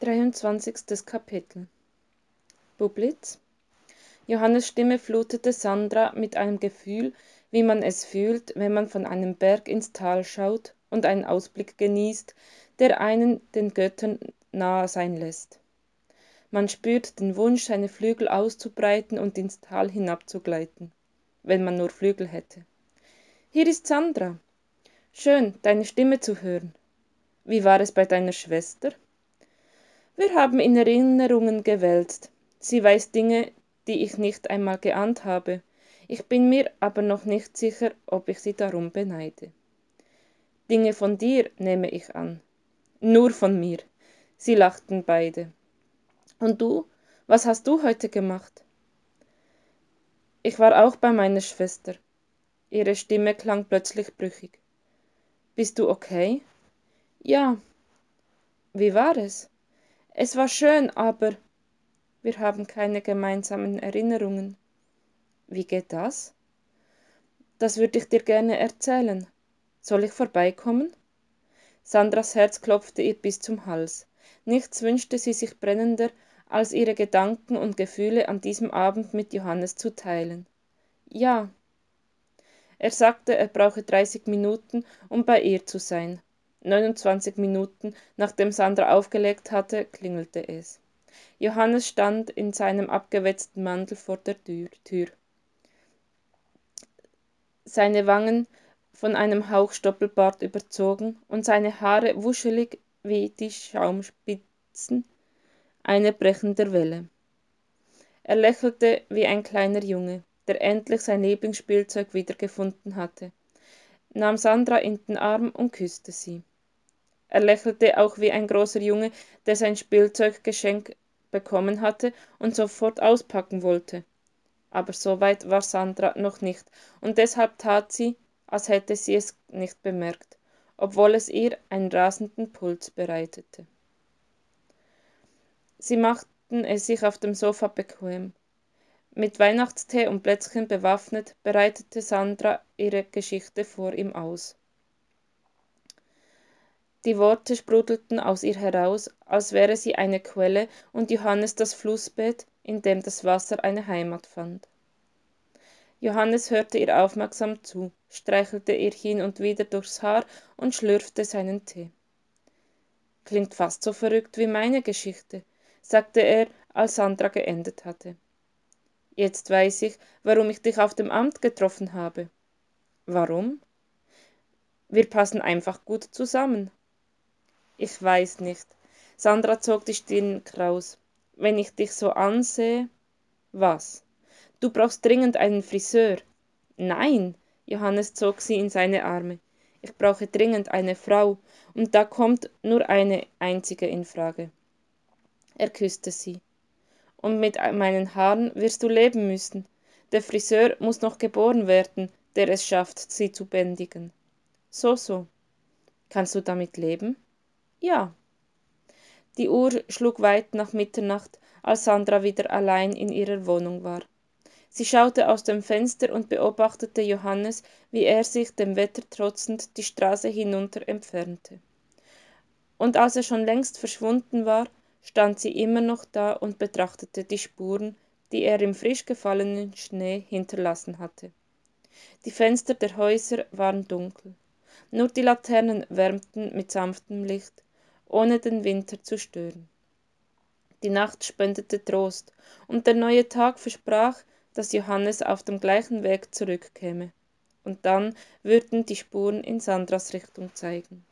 23. Kapitel Bublitz Johannes Stimme flutete Sandra mit einem Gefühl, wie man es fühlt, wenn man von einem Berg ins Tal schaut und einen Ausblick genießt, der einen den Göttern nahe sein lässt. Man spürt den Wunsch, seine Flügel auszubreiten und ins Tal hinabzugleiten, wenn man nur Flügel hätte. Hier ist Sandra. Schön, deine Stimme zu hören. Wie war es bei deiner Schwester? Wir haben in Erinnerungen gewälzt. Sie weiß Dinge, die ich nicht einmal geahnt habe. Ich bin mir aber noch nicht sicher, ob ich sie darum beneide. Dinge von dir, nehme ich an. Nur von mir. Sie lachten beide. Und du? Was hast du heute gemacht? Ich war auch bei meiner Schwester. Ihre Stimme klang plötzlich brüchig. Bist du okay? Ja. Wie war es? Es war schön, aber wir haben keine gemeinsamen Erinnerungen. Wie geht das? Das würde ich dir gerne erzählen. Soll ich vorbeikommen? Sandras Herz klopfte ihr bis zum Hals. Nichts wünschte sie sich brennender, als ihre Gedanken und Gefühle an diesem Abend mit Johannes zu teilen. Ja. Er sagte, er brauche dreißig Minuten, um bei ihr zu sein. 29 Minuten nachdem Sandra aufgelegt hatte, klingelte es. Johannes stand in seinem abgewetzten Mantel vor der Tür. Seine Wangen von einem Hauch Stoppelbart überzogen und seine Haare wuschelig wie die Schaumspitzen einer brechenden Welle. Er lächelte wie ein kleiner Junge, der endlich sein Lieblingsspielzeug wiedergefunden hatte, nahm Sandra in den Arm und küsste sie. Er lächelte auch wie ein großer Junge, der sein Spielzeuggeschenk bekommen hatte und sofort auspacken wollte. Aber so weit war Sandra noch nicht, und deshalb tat sie, als hätte sie es nicht bemerkt, obwohl es ihr einen rasenden Puls bereitete. Sie machten es sich auf dem Sofa bequem. Mit Weihnachtstee und Plätzchen bewaffnet, bereitete Sandra ihre Geschichte vor ihm aus. Die Worte sprudelten aus ihr heraus, als wäre sie eine Quelle und Johannes das Flussbett, in dem das Wasser eine Heimat fand. Johannes hörte ihr aufmerksam zu, streichelte ihr hin und wieder durchs Haar und schlürfte seinen Tee. Klingt fast so verrückt wie meine Geschichte, sagte er, als Sandra geendet hatte. Jetzt weiß ich, warum ich dich auf dem Amt getroffen habe. Warum? Wir passen einfach gut zusammen. Ich weiß nicht. Sandra zog die Stirn kraus. Wenn ich dich so ansehe. Was? Du brauchst dringend einen Friseur. Nein, Johannes zog sie in seine Arme. Ich brauche dringend eine Frau, und da kommt nur eine einzige in Frage. Er küsste sie. Und mit meinen Haaren wirst du leben müssen. Der Friseur muss noch geboren werden, der es schafft, sie zu bändigen. So, so. Kannst du damit leben? Ja. Die Uhr schlug weit nach Mitternacht, als Sandra wieder allein in ihrer Wohnung war. Sie schaute aus dem Fenster und beobachtete Johannes, wie er sich dem Wetter trotzend die Straße hinunter entfernte. Und als er schon längst verschwunden war, stand sie immer noch da und betrachtete die Spuren, die er im frisch gefallenen Schnee hinterlassen hatte. Die Fenster der Häuser waren dunkel. Nur die Laternen wärmten mit sanftem Licht, ohne den Winter zu stören. Die Nacht spendete Trost, und der neue Tag versprach, dass Johannes auf dem gleichen Weg zurückkäme, und dann würden die Spuren in Sandras Richtung zeigen.